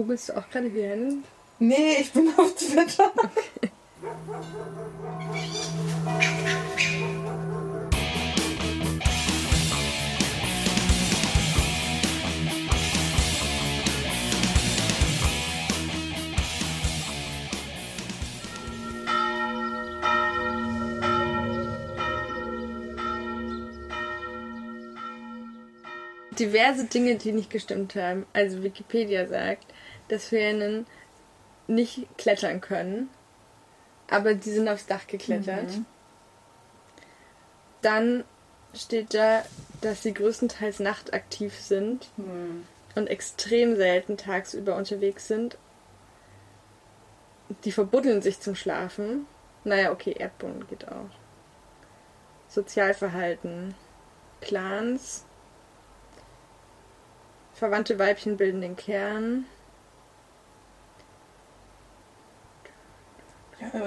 Googlest du auch gerade Hyänen? Nee, ich bin auf Twitter. Okay. diverse Dinge, die nicht gestimmt haben. Also Wikipedia sagt, dass Hyänen nicht klettern können, aber die sind aufs Dach geklettert. Mhm. Dann steht da, dass sie größtenteils nachtaktiv sind mhm. und extrem selten tagsüber unterwegs sind. Die verbuddeln sich zum Schlafen. Naja, okay, Erdboden geht auch. Sozialverhalten. Clans. Verwandte Weibchen bilden den Kern.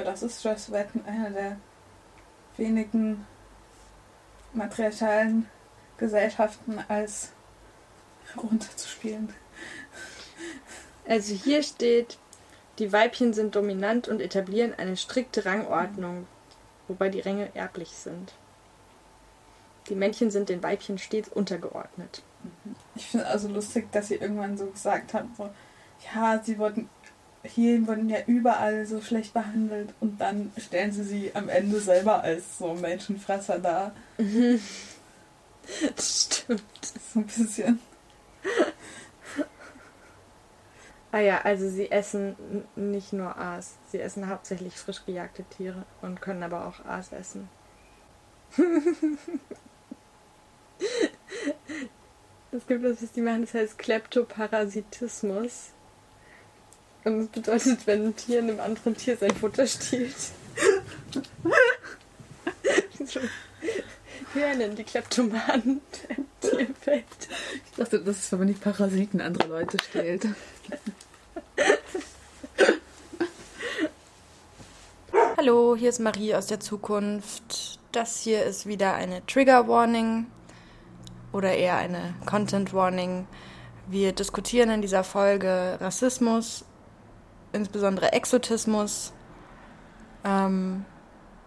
Aber das ist Joyce Wetten einer der wenigen matriarchalen Gesellschaften als runterzuspielen. Also hier steht, die Weibchen sind dominant und etablieren eine strikte Rangordnung, wobei die Ränge erblich sind. Die Männchen sind den Weibchen stets untergeordnet. Ich finde also lustig, dass sie irgendwann so gesagt hat, so, ja, sie wurden hier wurden ja überall so schlecht behandelt und dann stellen sie sie am Ende selber als so Menschenfresser dar. Das stimmt. So ein bisschen. Ah ja, also sie essen nicht nur Aas, sie essen hauptsächlich frisch gejagte Tiere und können aber auch Aas essen. Es gibt was, was die machen, das heißt Kleptoparasitismus. Und das bedeutet, wenn ein Tier einem anderen Tier sein Futter stiehlt. Wer nennt die Kleptomanen Tierfeld? Ich dachte, das ist, wenn man die Parasiten anderer Leute stellt. Hallo, hier ist Marie aus der Zukunft. Das hier ist wieder eine Trigger Warning oder eher eine Content Warning. Wir diskutieren in dieser Folge Rassismus, insbesondere Exotismus. Ähm,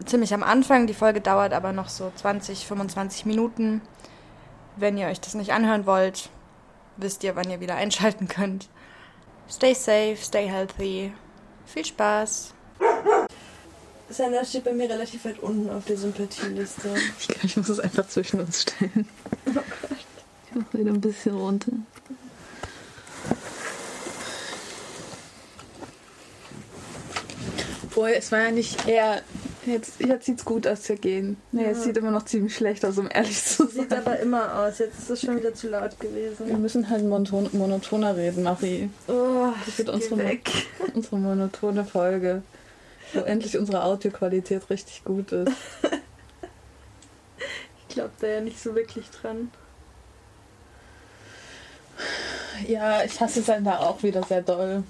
ziemlich am Anfang. Die Folge dauert aber noch so 20, 25 Minuten. Wenn ihr euch das nicht anhören wollt, wisst ihr, wann ihr wieder einschalten könnt. Stay safe, stay healthy. Viel Spaß. Sandra steht bei mir relativ weit unten auf der Sympathieliste. Ich glaube, ich muss es einfach zwischen uns stellen. Oh Gott. Ich mache wieder ein bisschen runter. Boah, es war ja nicht eher. Jetzt, jetzt sieht es gut aus zu gehen. Nee, ja. es sieht immer noch ziemlich schlecht aus, um ehrlich zu sein. Sieht aber immer aus. Jetzt ist es schon wieder zu laut gewesen. Wir müssen halt monoton, monotoner reden, Marie. Oh, das wird unsere, weg. unsere monotone Folge wo endlich unsere Audioqualität richtig gut ist. ich glaube da ja nicht so wirklich dran. Ja, ich hasse es da auch wieder sehr doll.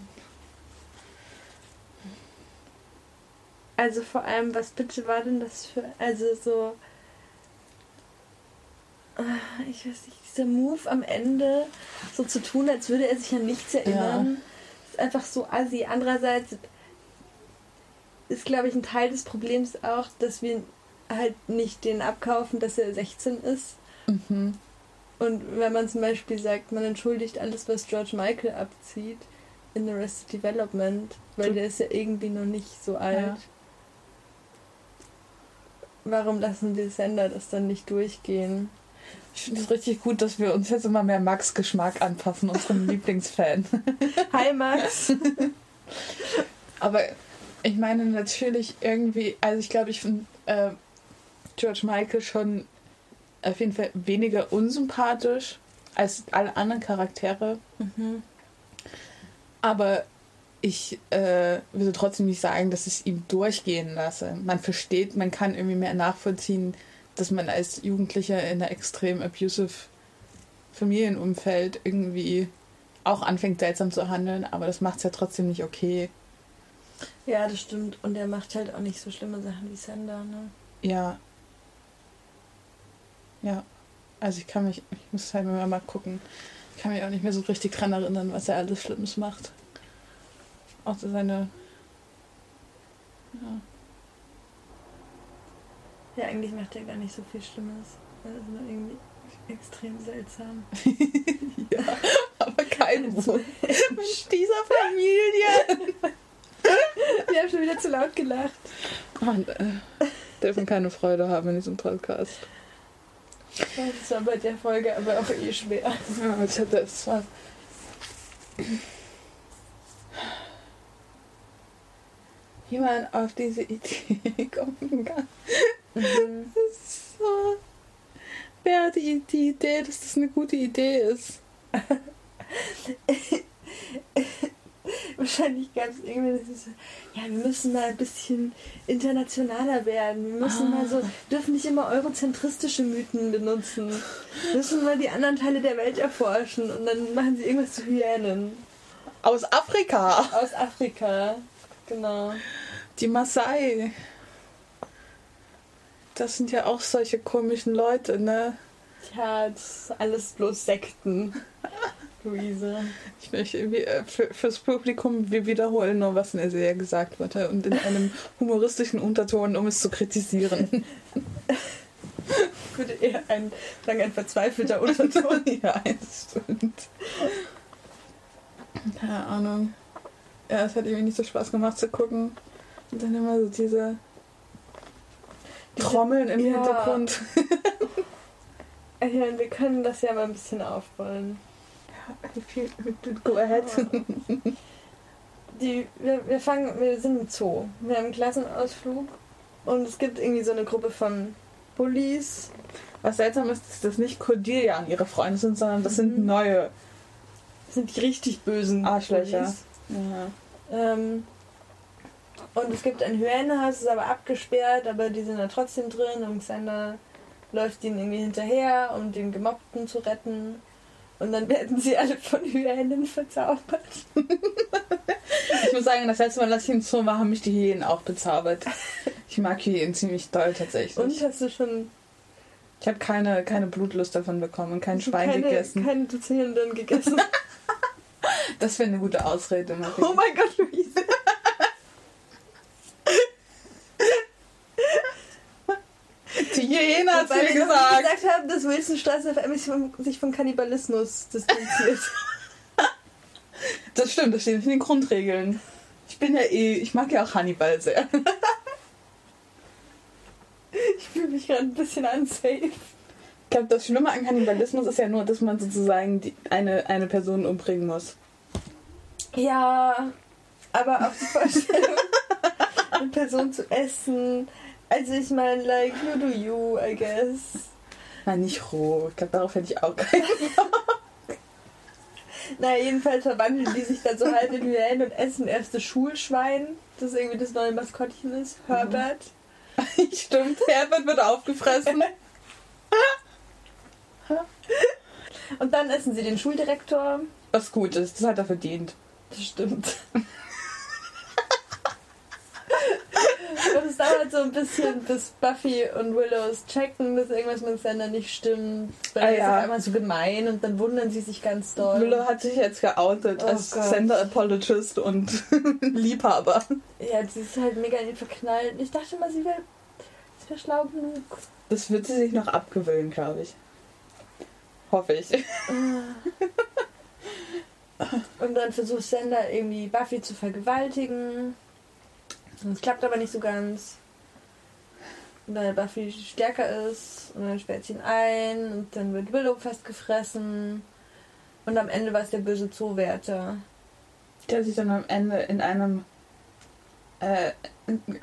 Also vor allem, was bitte war denn das für. Also so. Ah, ich weiß nicht, dieser Move am Ende, so zu tun, als würde er sich an nichts erinnern, ja. ist einfach so assi. Andererseits ist, glaube ich, ein Teil des Problems auch, dass wir halt nicht den abkaufen, dass er 16 ist. Mhm. Und wenn man zum Beispiel sagt, man entschuldigt alles, was George Michael abzieht, in Arrested Development, weil der ist ja irgendwie noch nicht so alt. Ja. Warum lassen wir Sender das dann nicht durchgehen? Ich finde es richtig gut, dass wir uns jetzt immer mehr Max Geschmack anpassen, unserem Lieblingsfan. Hi Max! Aber ich meine natürlich irgendwie, also ich glaube, ich finde äh, George Michael schon auf jeden Fall weniger unsympathisch als alle anderen Charaktere. Mhm. Aber ich äh, würde trotzdem nicht sagen, dass ich es ihm durchgehen lasse. Man versteht, man kann irgendwie mehr nachvollziehen, dass man als Jugendlicher in einer extrem abusive Familienumfeld irgendwie auch anfängt seltsam zu handeln, aber das macht es ja trotzdem nicht okay. Ja, das stimmt. Und er macht halt auch nicht so schlimme Sachen wie Sander, ne? Ja. Ja. Also ich kann mich, ich muss halt mal gucken. Ich kann mich auch nicht mehr so richtig dran erinnern, was er alles Schlimmes macht. Auch so seine. Ja. Ja, eigentlich macht er gar nicht so viel Schlimmes. Er ist nur irgendwie extrem seltsam. ja, aber kein Wunsch mit dieser Familie. Wir haben schon wieder zu laut gelacht. Und, äh, dürfen keine Freude haben in diesem Podcast. Das war bei der Folge aber auch eh schwer. Ja, ich hatte man auf diese Idee kommen kann. Mhm. Das ist so. Wer hat die, die Idee, dass das eine gute Idee ist? Wahrscheinlich gab es irgendwie das ja, wir müssen mal ein bisschen internationaler werden. Wir müssen Ah. mal so, dürfen nicht immer eurozentristische Mythen benutzen. Wir müssen mal die anderen Teile der Welt erforschen und dann machen sie irgendwas zu Hyänen. Aus Afrika! Aus Afrika. Genau. Die Maasai. Das sind ja auch solche komischen Leute, ne? Tja, das ist alles bloß Sekten. Luise. Ich möchte äh, für, fürs Publikum, wir wiederholen nur, was in der Serie gesagt wurde und in einem humoristischen Unterton, um es zu kritisieren. Ich würde eher ein, sagen, ein verzweifelter Unterton. ja, das stimmt. Keine Ahnung. Ja, es hat irgendwie nicht so Spaß gemacht zu gucken. Und dann immer so diese Trommeln im ja. Hintergrund. Ja, wir können das ja mal ein bisschen aufrollen. Go ahead. Die, wir, wir fangen, wir sind im Zoo. Wir haben einen Klassenausflug und es gibt irgendwie so eine Gruppe von Bullies. Was seltsam ist, ist, dass nicht Cordelia und ihre Freunde sind, sondern das sind Mhm. neue Das sind die richtig bösen Arschlöcher. Bullies. Ja. Ähm, und es gibt ein Hyänenhaus, ist aber abgesperrt, aber die sind da trotzdem drin und Xander läuft ihnen irgendwie hinterher, um den Gemobbten zu retten. Und dann werden sie alle von Hyänen verzaubert. Ich muss sagen, das letzte Mal, dass ich in Zoo war, haben mich die Hyänen auch bezaubert. Ich mag Hyänen ziemlich doll tatsächlich. Und hast du schon Ich habe keine, keine Blutlust davon bekommen und kein Schwein keine, gegessen. keine Dozierenden gegessen? Das wäre eine gute Ausrede. Marie. oh mein Gott, Luise. Die Hyäne hat mir gesagt. nicht gesagt haben, dass Wilsonstraße FM sich vom Kannibalismus distanziert. Das stimmt, das steht in den Grundregeln. Ich bin ja eh, ich mag ja auch Hannibal sehr. ich fühle mich gerade ein bisschen unsafe. Ich glaube, das Schlimme an Kannibalismus ist ja nur, dass man sozusagen die, eine, eine Person umbringen muss. Ja, aber auch die Vorstellung, eine Person zu essen. Also ich meine, like, you do you, I guess. Nein, nicht roh. Ich glaube, darauf hätte ich auch keinen. Na, jedenfalls verwandeln die sich dann so halb in Hyänen und essen erst das Schulschwein, das irgendwie das neue Maskottchen ist, Herbert. Stimmt, Herbert wird aufgefressen. Und dann essen sie den Schuldirektor. Was gut ist, das hat er verdient. Das stimmt. Und es dauert so ein bisschen, bis Buffy und Willows checken, dass irgendwas mit Xander nicht stimmt. Weil Ah, ist ja. auf einmal so gemein und dann wundern sie sich ganz doll. Willow hat sich jetzt geoutet Oh als Gott. Sender Apologist und Liebhaber. Ja, sie ist halt mega in ihn verknallt. Ich dachte mal, sie wäre wär schlau genug. Das wird sie sich noch abgewöhnen, glaube ich. Hoffe ich. Und dann versucht Xander irgendwie Buffy zu vergewaltigen. Es klappt aber nicht so ganz. Weil Buffy stärker ist und dann sperrt sie ihn ein und dann wird Willow festgefressen. Und am Ende war es der böse Zoowärter. Der sich dann am Ende in einem äh,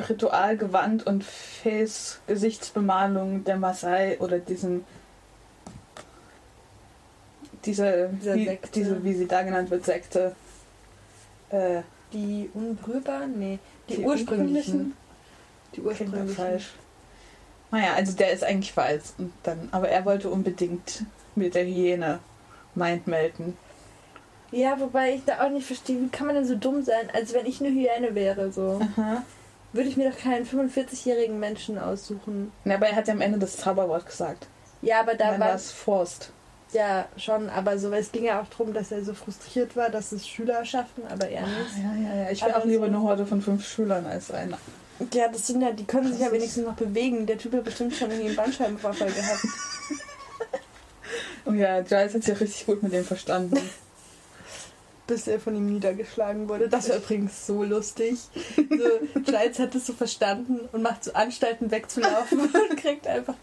Ritualgewand und Face-Gesichtsbemalung der Maasai oder diesem diese, wie, Sekte. diese, wie sie da genannt wird, Sekte. Äh, Die Unberührbaren? Nee, die, Die ursprünglichen. Die ursprünglichen. falsch. Naja, also der ist eigentlich weiß. Und dann, aber er wollte unbedingt mit der Hyäne Mind melden. Ja, wobei ich da auch nicht verstehe, wie kann man denn so dumm sein? Also wenn ich eine Hyäne wäre, so, Aha. würde ich mir doch keinen 45-jährigen Menschen aussuchen. Na, aber er hat ja am Ende das Zauberwort gesagt. Ja, aber da war es Forst. Ja, schon, aber so, es ging ja auch darum, dass er so frustriert war, dass es Schüler schaffen, aber er nicht. Ja, ja, ja. Ich wäre auch lieber eine Horde von fünf Schülern als einer. Ja, das sind ja, die können sich ja wenigstens noch bewegen. Der Typ hat bestimmt schon irgendwie einen Bandscheibenvorfall gehabt. Oh ja, Giles hat sich ja richtig gut mit dem verstanden. Bis er von ihm niedergeschlagen wurde. Das war übrigens so lustig. So, Giles hat es so verstanden und macht so Anstalten wegzulaufen und kriegt einfach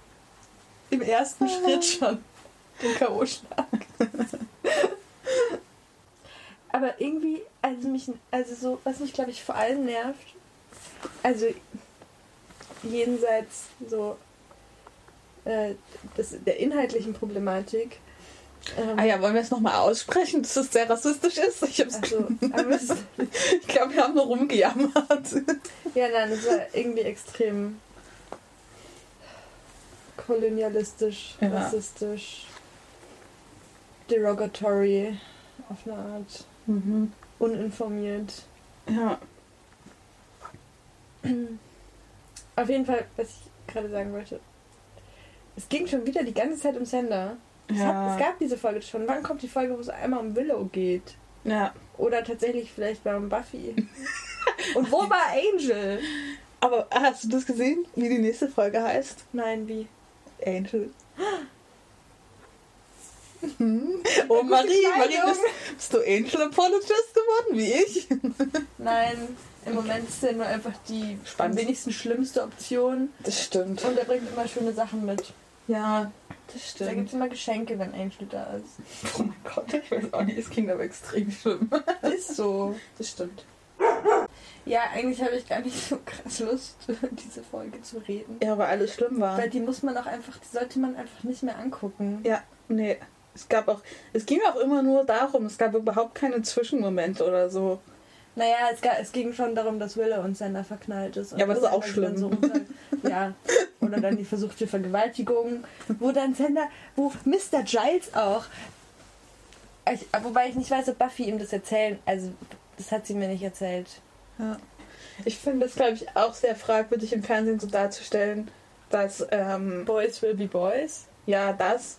im ersten Schritt schon den K.O.-Schlag. Aber irgendwie, also mich, also so, was mich glaube ich vor allem nervt, also jenseits so äh, das, der inhaltlichen Problematik. Ähm, ah ja, wollen wir es nochmal aussprechen, dass es sehr rassistisch ist? Ich, also, ich glaube, wir haben nur rumgejammert. Ja, nein, es war irgendwie extrem kolonialistisch, ja. rassistisch, derogatory auf eine Art, mhm. uninformiert. Ja. Auf jeden Fall, was ich gerade sagen wollte. Es ging schon wieder die ganze Zeit um Sender. Es, ja. hat, es gab diese Folge schon. Wann kommt die Folge, wo es einmal um Willow geht? Ja. Oder tatsächlich vielleicht bei um Buffy. Und wo war Angel? Aber hast du das gesehen, wie die nächste Folge heißt? Nein, wie? Angel. Oh Marie, Marie, bist, bist, du Angel Apologist geworden, wie ich? Nein, im Moment ist er nur einfach die Spannend. am wenigsten schlimmste Option. Das stimmt. Und er bringt immer schöne Sachen mit. Ja, das stimmt. Da gibt es immer Geschenke, wenn Angel da ist. Oh mein Gott, ich weiß auch nicht, es klingt aber extrem schlimm. Ist so. Das stimmt. Ja, eigentlich habe ich gar nicht so krass Lust, diese Folge zu reden. Ja, weil alles schlimm war. Weil die muss man auch einfach, die sollte man einfach nicht mehr angucken. Ja, nee. Es gab auch, es ging auch immer nur darum, es gab überhaupt keine Zwischenmomente oder so. Naja, es, gab, es ging schon darum, dass Wille und Sender verknallt ist. ja, aber das ist auch schlimm. So ja, oder dann die versuchte Vergewaltigung, wo dann Sender, wo Mr. Giles auch, ich, wobei ich nicht weiß, ob Buffy ihm das erzählen, also das hat sie mir nicht erzählt. Ja. Ich finde das, glaube ich, auch sehr fragwürdig im Fernsehen so darzustellen, dass ähm, Boys will be Boys. Ja, das.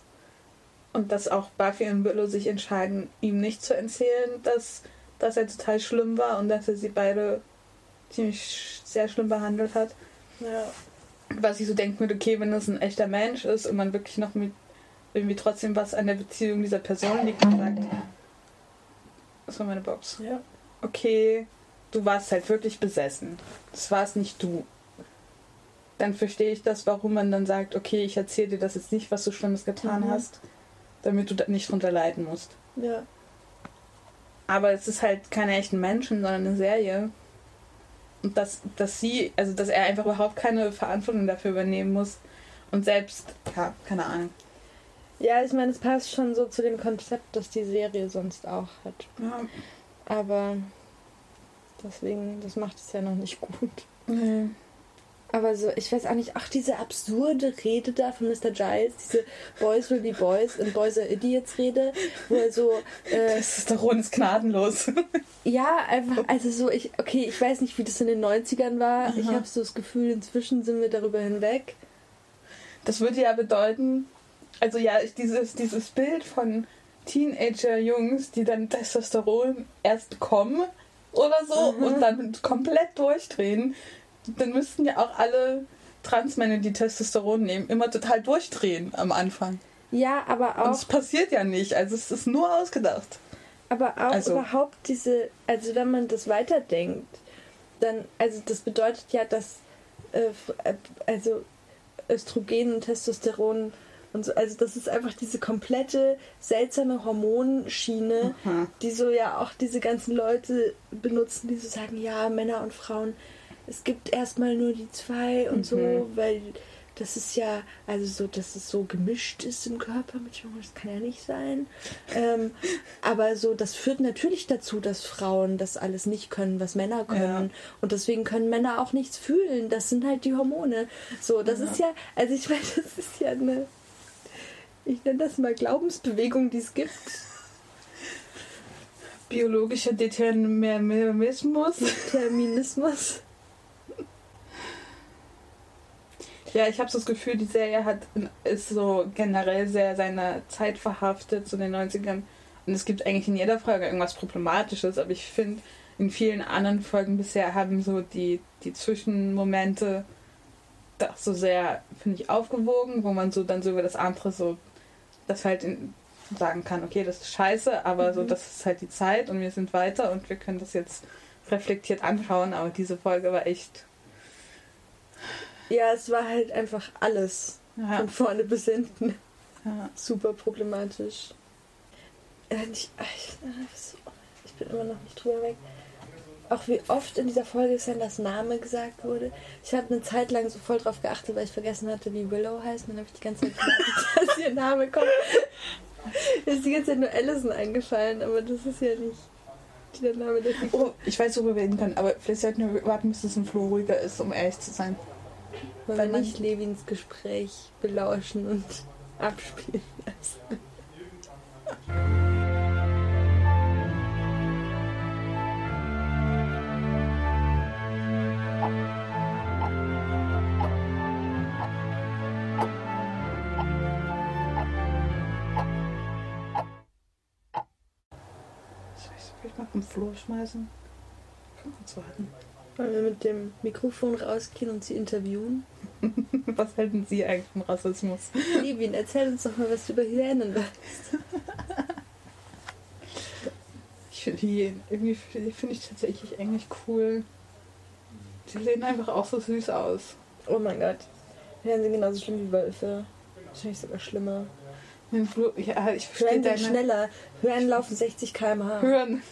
Und dass auch Buffy und Willow sich entscheiden, ihm nicht zu erzählen, dass dass er total schlimm war und dass er sie beide ziemlich sehr schlimm behandelt hat. Ja. Was ich so denke mit, okay, wenn das ein echter Mensch ist und man wirklich noch mit irgendwie trotzdem was an der Beziehung dieser Person liegt und sagt, das war meine Box. Ja. Okay, du warst halt wirklich besessen. Das war es nicht du. Dann verstehe ich das, warum man dann sagt, okay, ich erzähle dir das jetzt nicht, was du Schlimmes getan mhm. hast, damit du nicht drunter leiden musst. Ja. Aber es ist halt keine echten Menschen, sondern eine Serie. Und dass, dass sie, also dass er einfach überhaupt keine Verantwortung dafür übernehmen muss. Und selbst, ja, keine Ahnung. Ja, ich meine, es passt schon so zu dem Konzept, das die Serie sonst auch hat. Ja. Aber deswegen, das macht es ja noch nicht gut. Nee. Aber so, ich weiß auch nicht, ach, diese absurde Rede da von Mr. Giles, diese Boys will be Boys und Boys are Idiots Rede, wo er so. Äh, das ist doch ist gnadenlos. ja, einfach, also so, ich, okay, ich weiß nicht, wie das in den 90ern war. Aha. Ich habe so das Gefühl, inzwischen sind wir darüber hinweg. Das würde ja bedeuten, also ja, dieses, dieses Bild von Teenager-Jungs, die dann Testosteron erst bekommen oder so mhm. und dann komplett durchdrehen dann müssten ja auch alle Transmänner, die Testosteron nehmen, immer total durchdrehen am Anfang. Ja, aber auch. Und es passiert ja nicht, also es ist nur ausgedacht. Aber auch also. überhaupt diese, also wenn man das weiterdenkt, dann, also das bedeutet ja, dass äh, also Östrogen und Testosteron und so, also das ist einfach diese komplette seltsame Hormonschiene, Aha. die so ja auch diese ganzen Leute benutzen, die so sagen, ja, Männer und Frauen es gibt erstmal nur die zwei und mhm. so, weil das ist ja, also so, dass es so gemischt ist im Körper mit Jungen, das kann ja nicht sein. Ähm, aber so, das führt natürlich dazu, dass Frauen das alles nicht können, was Männer können. Ja. Und deswegen können Männer auch nichts fühlen. Das sind halt die Hormone. So, das ja. ist ja, also ich meine, das ist ja eine, ich nenne das mal Glaubensbewegung, die es gibt. Biologischer Determinismus. Determinismus. Ja, ich habe so das Gefühl, die Serie hat ist so generell sehr seiner Zeit verhaftet, zu den 90ern. Und es gibt eigentlich in jeder Folge irgendwas Problematisches, aber ich finde, in vielen anderen Folgen bisher haben so die, die Zwischenmomente das so sehr, finde ich, aufgewogen, wo man so dann so über das andere so, das halt in, sagen kann, okay, das ist scheiße, aber mhm. so, das ist halt die Zeit und wir sind weiter und wir können das jetzt reflektiert anschauen, aber diese Folge war echt. Ja, es war halt einfach alles. Ja. Von vorne bis hinten. Ja. Super problematisch. Ich, ich, ich bin immer noch nicht drüber weg auch wie oft in dieser Folge Sanders Name gesagt wurde. Ich habe eine Zeit lang so voll drauf geachtet, weil ich vergessen hatte, wie Willow heißt. Und dann habe ich die ganze Zeit gedacht, dass ihr Name kommt. Mir ist die ganze Zeit nur Allison eingefallen, aber das ist ja nicht der Name der Figur. Oh, ich weiß, worüber wir reden können, aber vielleicht sollten wir warten, bis es ein Flo ruhiger ist, um ehrlich zu sein. Weil, weil wir nicht Levins Gespräch belauschen und abspielen lassen. im Flur schmeißen? Wir uns warten. Wollen wir mit dem Mikrofon rausgehen und sie interviewen? was halten Sie eigentlich von Rassismus? Levin, erzähl uns doch mal, was du über Hyänen weißt. ich finde die irgendwie finde ich tatsächlich eigentlich cool. Die sehen einfach auch so süß aus. Oh mein Gott. Hyänen sind genauso schlimm wie Wölfe. Wahrscheinlich sogar schlimmer. Ja, ich verstehe Hören deine... schneller. Hören laufen 60 km/h. Hören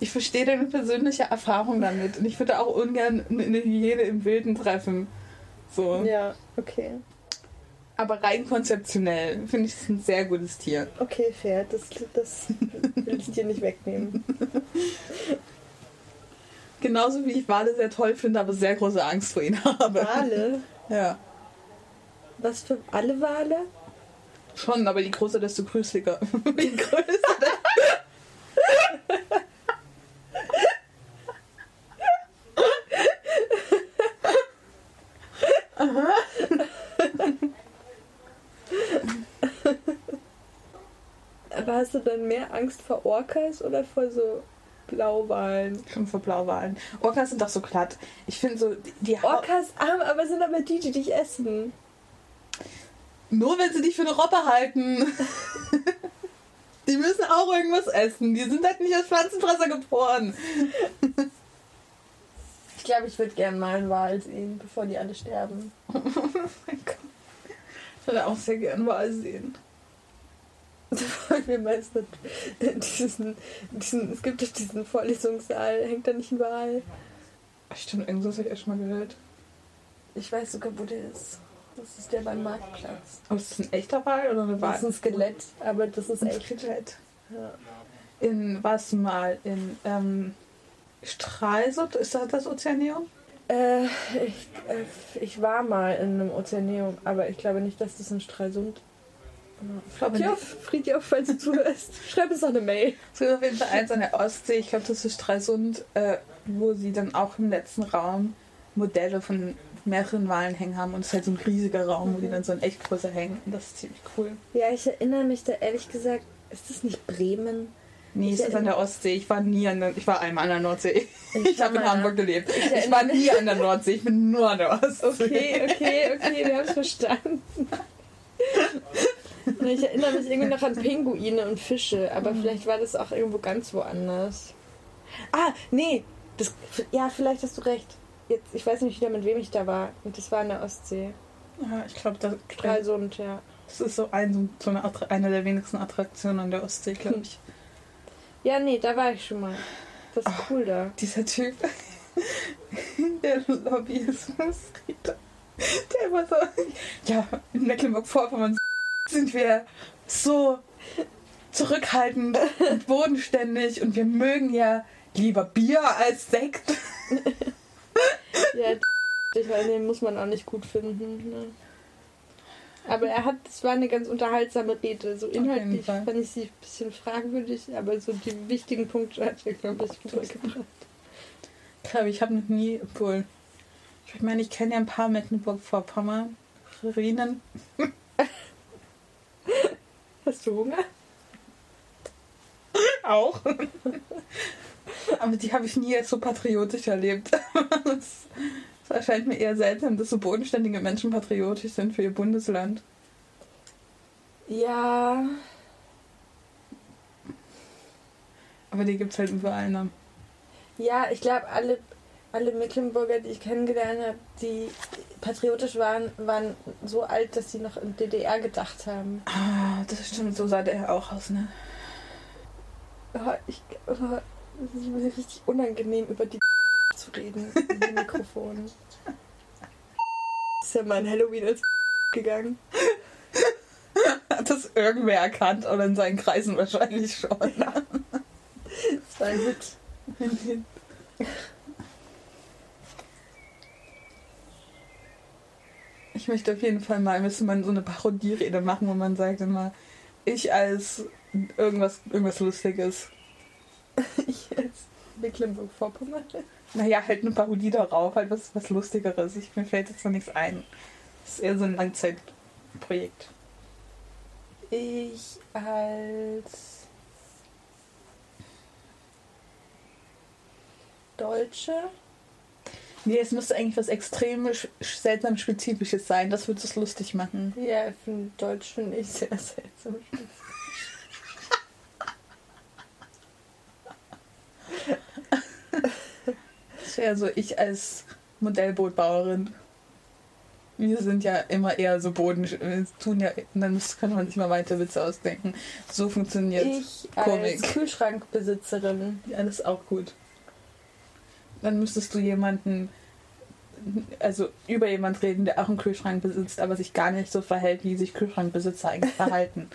ich verstehe deine persönliche Erfahrung damit und ich würde auch ungern eine Hyäne im Wilden treffen. So. Ja, okay. Aber rein konzeptionell finde ich es ein sehr gutes Tier. Okay, fair. Das, das will ich dir nicht wegnehmen. Genauso wie ich Wale sehr toll finde, aber sehr große Angst vor ihnen habe. Wale? Ja. Was für alle Wale? Schon, aber je größer, desto grüßlicher. Je größer, hast du dann mehr Angst vor Orcas oder vor so Blauwalen? Schon vor Blauwalen. Orcas sind doch so glatt. Ich finde so, die Orcas arm, aber sind aber die, die dich essen. Nur wenn sie dich für eine Robbe halten. die müssen auch irgendwas essen. Die sind halt nicht als Pflanzenfresser geboren. ich glaube, ich würde gerne mal einen Wal sehen, bevor die alle sterben. oh mein Gott. Ich würde auch sehr gerne Wal sehen. wir meistens diesen, diesen, es gibt doch diesen Vorlesungssaal, hängt da nicht ein Wal? Stimmt, irgendwas habe ich echt schon mal gehört. Ich weiß sogar, wo der ist. Das ist der beim Marktplatz. Aber ist das ein echter Wal oder eine Wal? Das ist ein Skelett, aber das ist ein echt. Skelett. Ja. In, du mal in ähm, Stralsund? Ist das das Ozeaneum? Äh, ich, äh, ich war mal in einem Ozeaneum, aber ich glaube nicht, dass das in Stralsund Friedjof, Friedjof, falls du zuhörst, schreib uns eine Mail. Es gibt auf jeden Fall eins an der Ostsee, ich glaube, das ist Stralsund, äh, wo sie dann auch im letzten Raum Modelle von mehreren Wahlen hängen haben und es ist halt so ein riesiger Raum, mhm. wo die dann so in echt größer hängen. Und das ist ziemlich cool. Ja, ich erinnere mich da ehrlich gesagt, ist das nicht Bremen? Nee, es ist an der Ostsee. Ich war nie an der, ich war einmal an der Nordsee. Ich, ich habe in Hamburg gelebt. Ich, ich war nie an der Nordsee, ich bin nur an der Ostsee. Okay, okay, okay, wir haben es verstanden. Ich erinnere mich irgendwie noch an Pinguine und Fische, aber mhm. vielleicht war das auch irgendwo ganz woanders. Ah, nee, das, ja, vielleicht hast du recht. Jetzt, ich weiß nicht wieder, mit wem ich da war. Und das war in der Ostsee. Ja, ich glaube, das Stralsund, ja. Das ist so, ein, so eine, eine der wenigsten Attraktionen an der Ostsee, glaube ich. Ja, nee, da war ich schon mal. Das ist oh, cool da. Dieser Typ, der Lobbyismus, der immer so, ja, in Mecklenburg-Vorpommern sind wir so zurückhaltend und bodenständig und wir mögen ja lieber Bier als Sekt. ja, ich meine, den muss man auch nicht gut finden. Ne? Aber er hat, es war eine ganz unterhaltsame Rede. So inhaltlich fand ich sie ein bisschen fragwürdig, aber so die wichtigen Punkte hat er, glaube ich, rübergebracht. Ich glaube, ich habe noch nie, obwohl, Ich meine, ich kenne ja ein paar Mecklenburg-Vorpommern. Rinen. Hast du Hunger? Auch. Aber die habe ich nie als so patriotisch erlebt. Es erscheint mir eher seltsam, dass so bodenständige Menschen patriotisch sind für ihr Bundesland. Ja. Aber die gibt es halt überall. Ne? Ja, ich glaube, alle, alle Mecklenburger, die ich kennengelernt habe, die patriotisch waren, waren so alt, dass sie noch in DDR gedacht haben. Ah, das stimmt, so sah der auch aus, ne? Oh, ich, oh, es ist mir richtig unangenehm, über die zu reden in dem Mikrofon. Ist ja mein Halloween als gegangen. Hat das irgendwer erkannt oder in seinen Kreisen wahrscheinlich schon. Das war gut. Ich möchte auf jeden Fall mal, müsste man so eine Parodierede machen, wo man sagt immer, ich als irgendwas, irgendwas Lustiges. Ich als Mecklenburg-Vorpommern. Naja, halt eine Parodie darauf, halt was, was Lustigeres. Ich, mir fällt jetzt noch nichts ein. Das ist eher so ein Langzeitprojekt. Ich als Deutsche. Nee, es müsste eigentlich was extrem seltsam Spezifisches sein. Das würde es lustig machen. Ja, für Deutsch finde ich sehr seltsam. Das wäre so ich als Modellbootbauerin. Wir sind ja immer eher so Boden, wir tun ja, dann könnte man sich mal weiter Witze ausdenken. So funktioniert Ich Komik. als Kühlschrankbesitzerin. Ja, das ist auch gut. Dann müsstest du jemanden, also über jemand reden, der auch einen Kühlschrank besitzt, aber sich gar nicht so verhält, wie sich Kühlschrankbesitzer eigentlich verhalten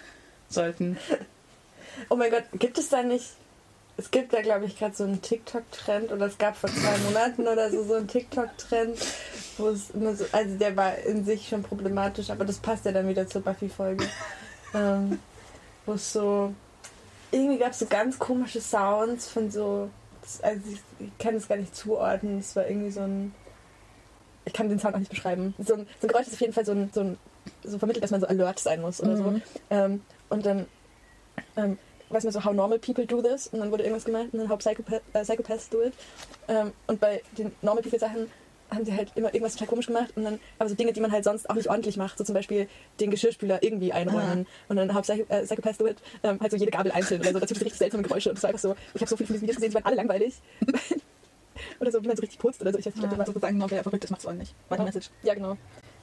sollten. Oh mein Gott, gibt es da nicht. Es gibt da, glaube ich, gerade so einen TikTok-Trend oder es gab vor zwei Monaten oder so so einen TikTok-Trend, wo es immer so. Also der war in sich schon problematisch, aber das passt ja dann wieder zur Buffy-Folge. ähm, wo es so. Irgendwie gab es so ganz komische Sounds von so. Also ich, ich kann es gar nicht zuordnen. Es war irgendwie so ein. Ich kann den Sound auch nicht beschreiben. So ein, so ein Geräusch ist auf jeden Fall so ein, so ein so vermittelt, dass man so alert sein muss oder so. Mhm. Ähm, und dann, ähm, weiß man so, how normal people do this? Und dann wurde irgendwas gemeint und dann how psychopath, äh, psychopaths do it. Ähm, und bei den normal people Sachen haben sie halt immer irgendwas total komisch gemacht und dann, aber so Dinge, die man halt sonst auch nicht ordentlich macht, so zum Beispiel den Geschirrspüler irgendwie einräumen und dann how Psycho, äh, psychopaths do it, ähm, halt so jede Gabel einzeln oder so, dazu richtig seltsame Geräusche und es war einfach so, ich habe so viele von diesen Videos gesehen, die waren alle langweilig. oder so, wie man so richtig putzt oder so, ich weiß nicht, ich Ja, glaub, also sagen, no, wer verrückt ist, macht's auch nicht. War die Ja. Message. ja genau.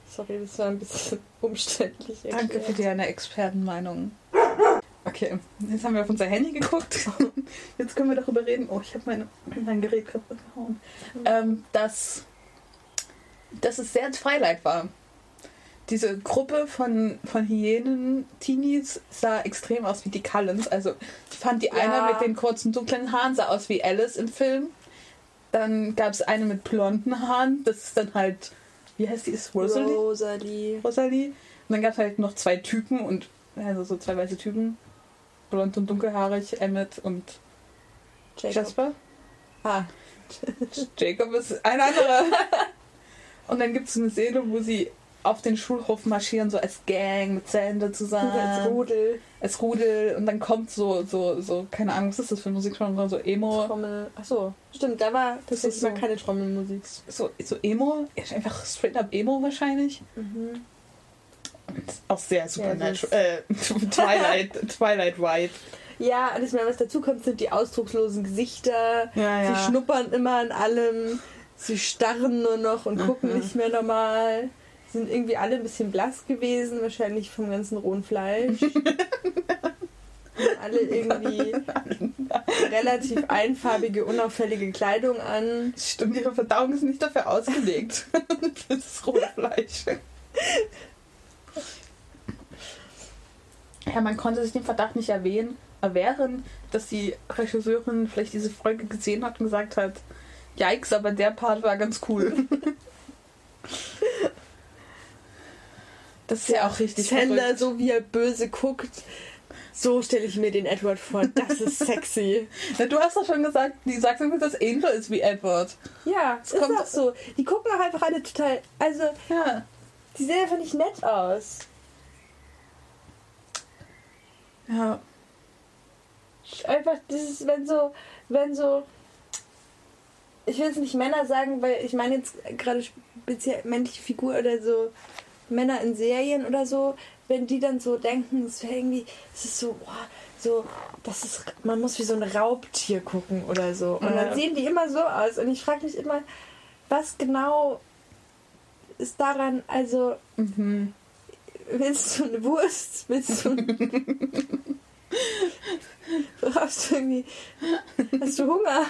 Sorry, das war ein bisschen umständlich. Danke erklärt. für deine Expertenmeinung. Okay, jetzt haben wir auf unser Handy geguckt. Jetzt können wir darüber reden. Oh, ich habe mein, mein Gerät kaputt gehauen. Ähm, dass, dass es sehr Freileid war. Diese Gruppe von, von Hyänen-Teenies sah extrem aus wie die Cullens. Also ich fand die Ja. eine mit den kurzen dunklen Haaren sah aus wie Alice im Film. Dann gab es eine mit blonden Haaren. Das ist dann halt, wie heißt die? Ist Rosalie? Rosalie. Rosalie. Und dann gab es halt noch zwei Typen und also so zwei weiße Typen. Blond und dunkelhaarig, Emmett und Jacob. Jasper. Ah, Jacob ist ein anderer. und dann gibt es eine Szene, wo sie auf den Schulhof marschieren, so als Gang mit Sande zusammen. als Rudel. Als Rudel. Und dann kommt so, so, so, keine Ahnung, was ist das für Musikgenre? So Emo. Trommel. Achso, stimmt, da war Das ist ist mal so- keine Trommelmusik. So, so Emo. Ja, Einfach straight up Emo wahrscheinlich. Mhm. Und auch sehr supernatural. äh, Twilight, Twilight Vibe. Ja, und ich meine, was dazu kommt, sind die ausdruckslosen Gesichter. Ja, Sie schnuppern immer an allem. Sie starren nur noch und gucken Mhm. nicht mehr normal. Sind irgendwie alle ein bisschen blass gewesen, wahrscheinlich vom ganzen rohen Fleisch. Alle irgendwie relativ einfarbige, unauffällige Kleidung an. Stimmt, ihre Verdauung ist nicht dafür ausgelegt. Für das rohe Fleisch. Ja, man konnte sich den Verdacht nicht erwähnen, erwehren, dass die Regisseurin vielleicht diese Folge gesehen hat und gesagt hat, Yikes, aber der Part war ganz cool. Das ist ja auch richtig verrückt. so wie er böse guckt, So stelle ich mir den Edward vor. Das ist sexy. Na, du hast doch schon gesagt, die sagt immer, dass Angel ist wie Edward. Ja, es ist kommt- auch so. Die gucken auch einfach alle total. Also, Ja. die sehen einfach nicht nett aus. Ja. Einfach, das ist, wenn so, wenn so. Ich will jetzt nicht Männer sagen, weil ich meine jetzt gerade speziell männliche Figur oder so Männer in Serien oder so, wenn die dann so denken, es wäre irgendwie, es ist so, boah, so, das ist, man muss wie so ein Raubtier gucken oder so. Und dann sehen die immer so aus. Und ich frage mich immer, was genau ist daran, also Mhm. Willst du eine Wurst? Willst du. Brauchst du irgendwie. Hast du Hunger?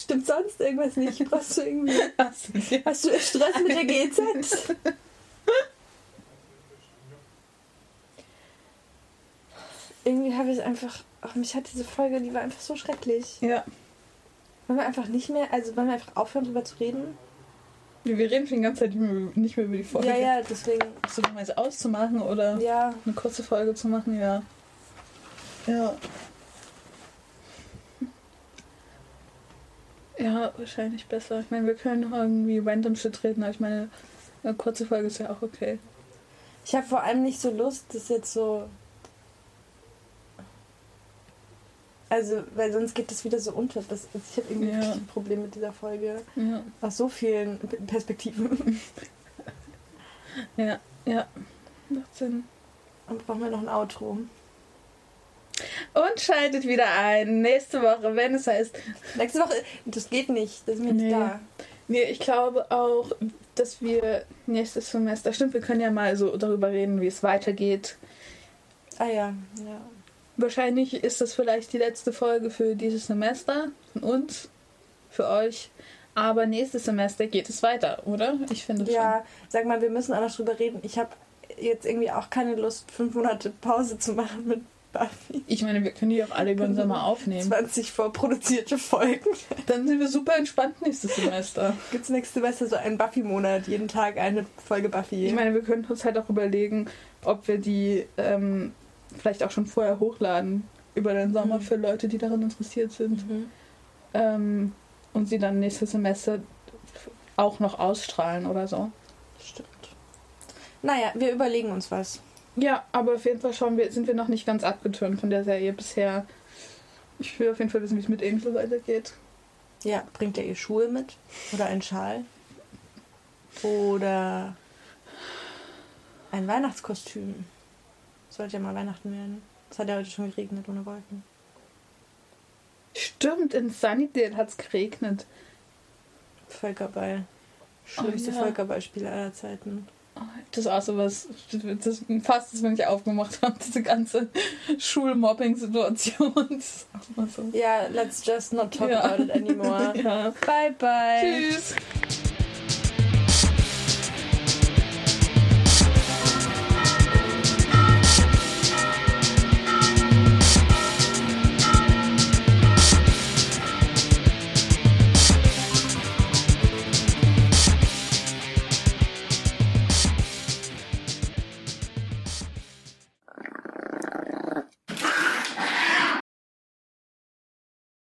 Stimmt sonst irgendwas nicht? Brauchst du irgendwie. Hast du du Stress mit der GZ? Irgendwie habe ich es einfach. Ach, mich hat diese Folge, die war einfach so schrecklich. ja. Wollen wir einfach nicht mehr, also wollen wir einfach aufhören, drüber zu reden? Wir reden schon die ganze Zeit nicht mehr, über die Folge. Ja, ja, deswegen. So, um es auszumachen oder Ja, eine kurze Folge zu machen, ja. Ja. Ja, wahrscheinlich besser. Ich meine, wir können noch irgendwie random shit reden, aber ich meine, eine kurze Folge ist ja auch okay. Ich habe vor allem nicht so Lust, das jetzt so. Also, weil sonst geht das wieder so unter. Das, ich habe irgendwie Ja. ein Problem mit dieser Folge. Ja, Aus so vielen Perspektiven. ja, ja. Macht Sinn. Und brauchen wir noch ein Outro. Und schaltet wieder ein nächste Woche, wenn es heißt. Nächste Woche, das geht nicht. Das wir nicht Nee. da. Nee, ich glaube auch, dass wir nächstes Semester. Stimmt, wir können ja mal so darüber reden, wie es weitergeht. Ah ja, ja. Wahrscheinlich ist das vielleicht die letzte Folge für dieses Semester. Von uns, für euch. Aber nächstes Semester geht es weiter, oder? Ich finde Ja, sag mal, wir müssen auch noch drüber reden. Ich habe jetzt irgendwie auch keine Lust, fünf Monate Pause zu machen mit Buffy. Ich meine, wir können die auch alle über den Sommer aufnehmen. 20 vorproduzierte Folgen. Dann sind wir super entspannt nächstes Semester. Gibt es nächste Semester so einen Buffy-Monat? Jeden Tag eine Folge Buffy. Ich meine, wir könnten uns halt auch überlegen, ob wir die ähm, vielleicht auch schon vorher hochladen über den Sommer Mhm. für Leute, die daran interessiert sind. Mhm. Ähm, und sie dann nächstes Semester auch noch ausstrahlen oder so. Stimmt. Naja, wir überlegen uns was. Ja, aber auf jeden Fall schauen wir, sind wir noch nicht ganz abgeturnt von der Serie bisher. Ich will auf jeden Fall wissen, wie es mit Angel weitergeht. Ja, bringt er ihr Schuhe mit? Oder einen Schal? Oder ein Weihnachtskostüm? Sollte ja mal Weihnachten werden. Es hat ja heute schon geregnet ohne Wolken. Stimmt, in Sunnydale hat es geregnet. Völkerball. Schlimmste Oh ja. Völkerballspiel aller Zeiten. Das ist auch so was, das fast, das, wenn ich aufgemacht habe, diese ganze Schulmobbing-Situation. Mal so. Ja, let's just not talk Ja. about it anymore. Ja. Bye bye. Tschüss.